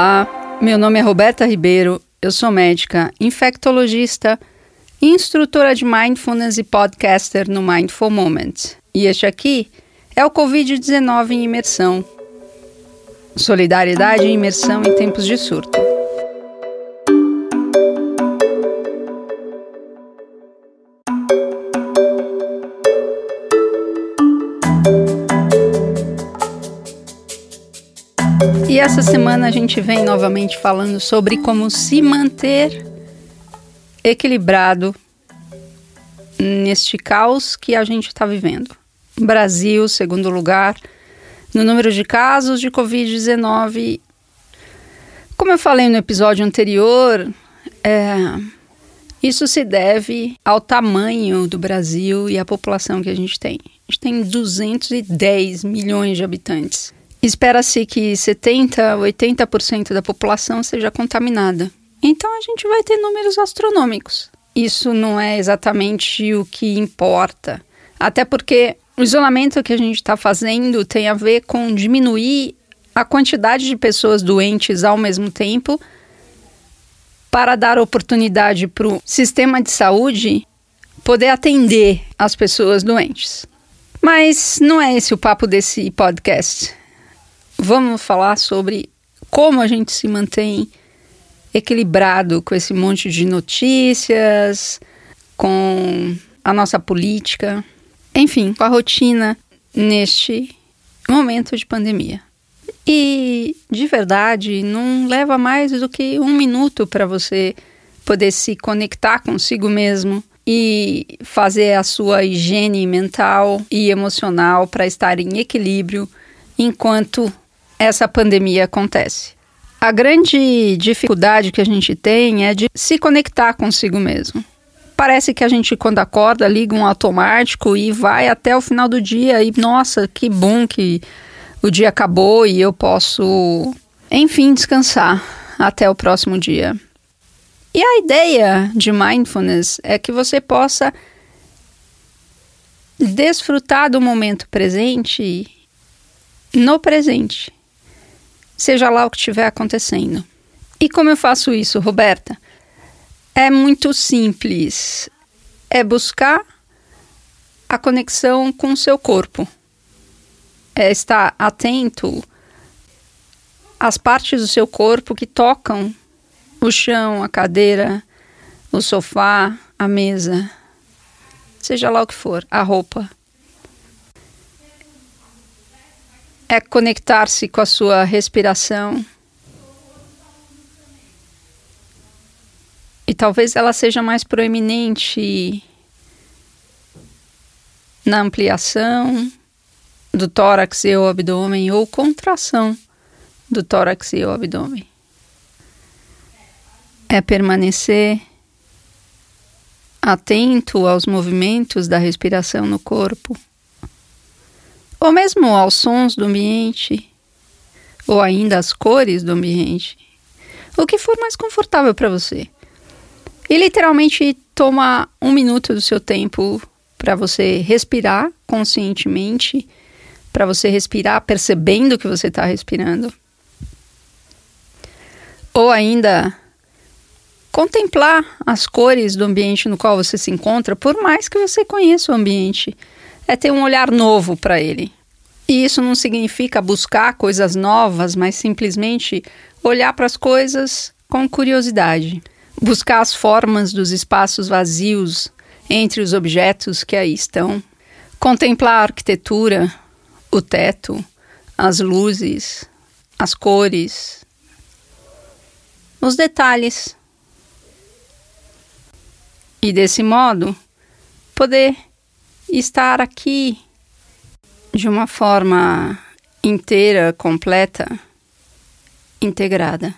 Olá, meu nome é Roberta Ribeiro, eu sou médica, infectologista, instrutora de mindfulness e podcaster no Mindful Moment. E este aqui é o Covid-19 em imersão. Solidariedade e imersão em tempos de surto. Essa semana a gente vem novamente falando sobre como se manter equilibrado neste caos que a gente está vivendo. Brasil, segundo lugar, no número de casos de Covid-19. Como eu falei no episódio anterior, é, isso se deve ao tamanho do Brasil e à população que a gente tem. A gente tem 210 milhões de habitantes. Espera-se que 70, 80% da população seja contaminada. Então a gente vai ter números astronômicos. Isso não é exatamente o que importa. Até porque o isolamento que a gente está fazendo tem a ver com diminuir a quantidade de pessoas doentes ao mesmo tempo para dar oportunidade para o sistema de saúde poder atender as pessoas doentes. Mas não é esse o papo desse podcast vamos falar sobre como a gente se mantém equilibrado com esse monte de notícias, com a nossa política, enfim, com a rotina neste momento de pandemia. E de verdade, não leva mais do que um minuto para você poder se conectar consigo mesmo e fazer a sua higiene mental e emocional para estar em equilíbrio enquanto essa pandemia acontece. A grande dificuldade que a gente tem é de se conectar consigo mesmo. Parece que a gente, quando acorda, liga um automático e vai até o final do dia e, nossa, que bom que o dia acabou e eu posso, enfim, descansar até o próximo dia. E a ideia de mindfulness é que você possa desfrutar do momento presente no presente seja lá o que estiver acontecendo. E como eu faço isso, Roberta? É muito simples. É buscar a conexão com o seu corpo. É estar atento às partes do seu corpo que tocam o chão, a cadeira, o sofá, a mesa, seja lá o que for, a roupa. É conectar-se com a sua respiração. E talvez ela seja mais proeminente na ampliação do tórax e o abdômen ou contração do tórax e o abdômen. É permanecer atento aos movimentos da respiração no corpo ou mesmo aos sons do ambiente, ou ainda às cores do ambiente, o que for mais confortável para você. E literalmente toma um minuto do seu tempo para você respirar conscientemente, para você respirar percebendo que você está respirando. Ou ainda contemplar as cores do ambiente no qual você se encontra, por mais que você conheça o ambiente é ter um olhar novo para ele. E isso não significa buscar coisas novas, mas simplesmente olhar para as coisas com curiosidade. Buscar as formas dos espaços vazios entre os objetos que aí estão. Contemplar a arquitetura, o teto, as luzes, as cores, os detalhes. E desse modo, poder estar aqui de uma forma inteira, completa, integrada.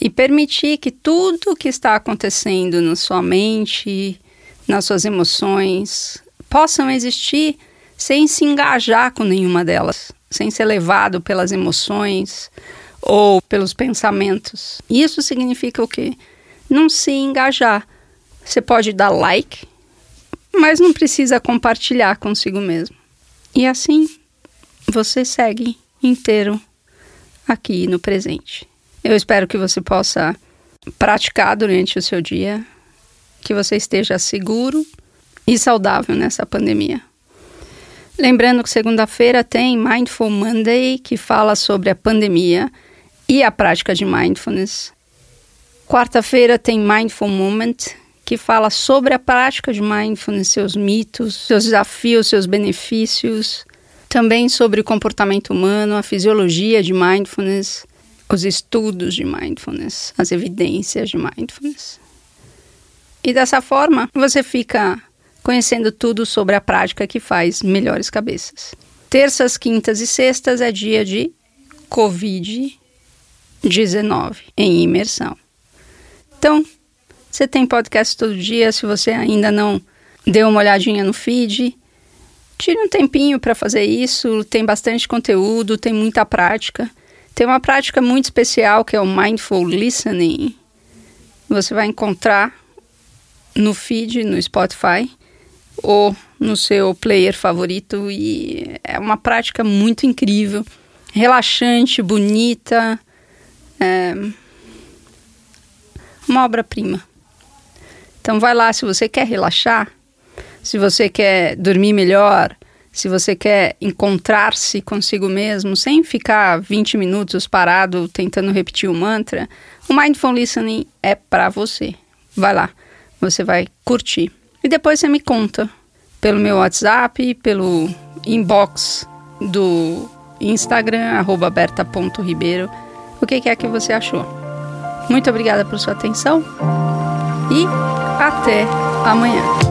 E permitir que tudo o que está acontecendo na sua mente, nas suas emoções, possam existir sem se engajar com nenhuma delas, sem ser levado pelas emoções ou pelos pensamentos. Isso significa o quê? Não se engajar. Você pode dar like, mas não precisa compartilhar consigo mesmo. E assim você segue inteiro aqui no presente. Eu espero que você possa praticar durante o seu dia, que você esteja seguro e saudável nessa pandemia. Lembrando que segunda-feira tem Mindful Monday, que fala sobre a pandemia e a prática de mindfulness. Quarta-feira tem Mindful Moment, que fala sobre a prática de mindfulness, seus mitos, seus desafios, seus benefícios. Também sobre o comportamento humano, a fisiologia de mindfulness, os estudos de mindfulness, as evidências de mindfulness. E dessa forma, você fica conhecendo tudo sobre a prática que faz melhores cabeças. Terças, quintas e sextas é dia de Covid-19 em imersão. Então, você tem podcast todo dia. Se você ainda não deu uma olhadinha no feed, tire um tempinho para fazer isso. Tem bastante conteúdo, tem muita prática. Tem uma prática muito especial que é o Mindful Listening. Você vai encontrar no feed, no Spotify ou no seu player favorito e é uma prática muito incrível, relaxante, bonita, é uma obra-prima. Então vai lá se você quer relaxar, se você quer dormir melhor, se você quer encontrar-se consigo mesmo, sem ficar 20 minutos parado tentando repetir o mantra, o Mindful Listening é para você. Vai lá, você vai curtir. E depois você me conta pelo meu WhatsApp, pelo inbox do Instagram, berta.ribeiro, o que é que você achou. Muito obrigada por sua atenção e até amanhã.